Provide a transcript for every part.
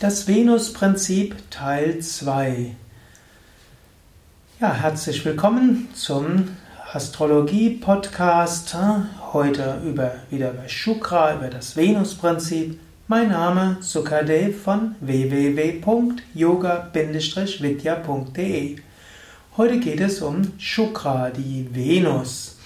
Das Venus-Prinzip Teil 2. Ja, herzlich willkommen zum Astrologie-Podcast. Heute über, wieder über Shukra, über das Venus-Prinzip. Mein Name Sukadev von www.yoga-vidya.de. Heute geht es um Shukra, die Venus.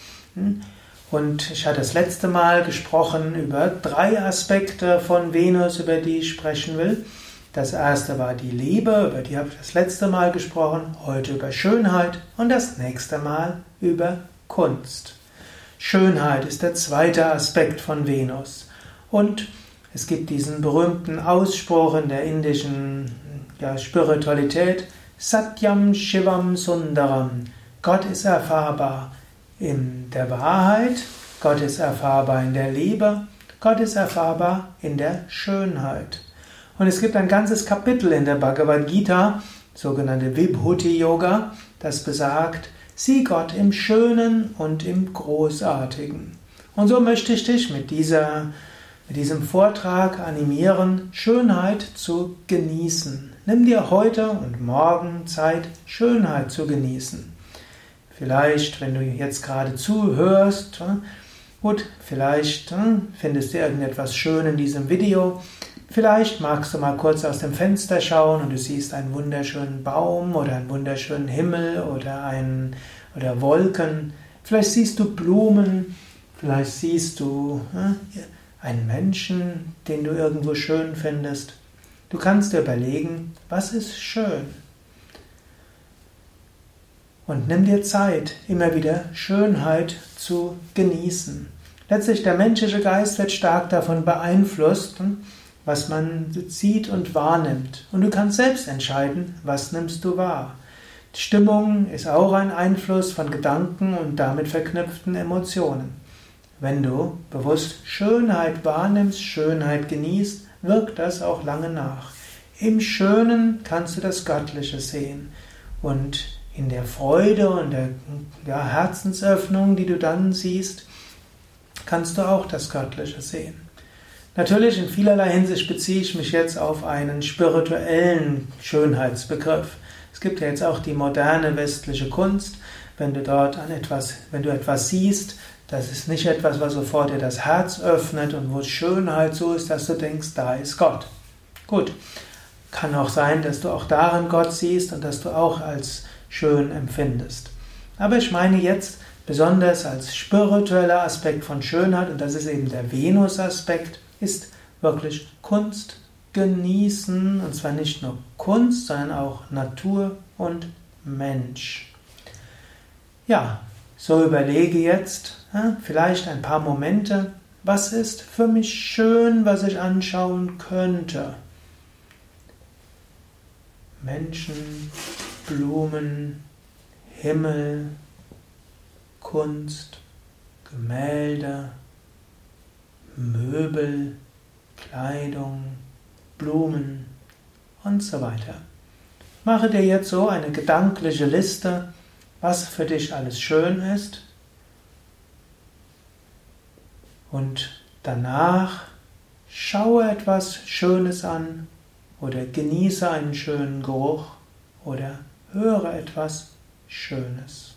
Und ich hatte das letzte Mal gesprochen über drei Aspekte von Venus, über die ich sprechen will. Das erste war die Liebe, über die habe ich das letzte Mal gesprochen, heute über Schönheit und das nächste Mal über Kunst. Schönheit ist der zweite Aspekt von Venus. Und es gibt diesen berühmten Ausspruch in der indischen ja, Spiritualität, Satyam Shivam Sundaram. Gott ist erfahrbar in der Wahrheit, Gott ist erfahrbar in der Liebe, Gott ist erfahrbar in der Schönheit. Und es gibt ein ganzes Kapitel in der Bhagavad Gita, sogenannte Vibhuti Yoga, das besagt, sieh Gott im Schönen und im Großartigen. Und so möchte ich dich mit, dieser, mit diesem Vortrag animieren, Schönheit zu genießen. Nimm dir heute und morgen Zeit, Schönheit zu genießen. Vielleicht, wenn du jetzt gerade zuhörst, gut, vielleicht findest du irgendetwas schön in diesem Video. Vielleicht magst du mal kurz aus dem Fenster schauen und du siehst einen wunderschönen Baum oder einen wunderschönen Himmel oder, einen, oder Wolken. Vielleicht siehst du Blumen, vielleicht siehst du einen Menschen, den du irgendwo schön findest. Du kannst dir überlegen, was ist schön? Und nimm dir Zeit, immer wieder Schönheit zu genießen. Letztlich der menschliche Geist wird stark davon beeinflusst, was man sieht und wahrnimmt. Und du kannst selbst entscheiden, was nimmst du wahr. Stimmung ist auch ein Einfluss von Gedanken und damit verknüpften Emotionen. Wenn du bewusst Schönheit wahrnimmst, Schönheit genießt, wirkt das auch lange nach. Im Schönen kannst du das Göttliche sehen und in der Freude und der ja, Herzensöffnung, die du dann siehst, kannst du auch das Göttliche sehen. Natürlich in vielerlei Hinsicht beziehe ich mich jetzt auf einen spirituellen Schönheitsbegriff. Es gibt ja jetzt auch die moderne westliche Kunst. Wenn du dort an etwas, wenn du etwas siehst, das ist nicht etwas, was sofort dir das Herz öffnet und wo Schönheit so ist, dass du denkst, da ist Gott. Gut. Kann auch sein, dass du auch darin Gott siehst und dass du auch als schön empfindest. Aber ich meine jetzt besonders als spiritueller Aspekt von Schönheit, und das ist eben der Venus-Aspekt, ist wirklich Kunst genießen, und zwar nicht nur Kunst, sondern auch Natur und Mensch. Ja, so überlege jetzt vielleicht ein paar Momente, was ist für mich schön, was ich anschauen könnte. Menschen, Blumen, Himmel, Kunst, Gemälde, Möbel, Kleidung, Blumen und so weiter. Mache dir jetzt so eine gedankliche Liste, was für dich alles schön ist. Und danach schaue etwas Schönes an oder genieße einen schönen Geruch oder höre etwas Schönes.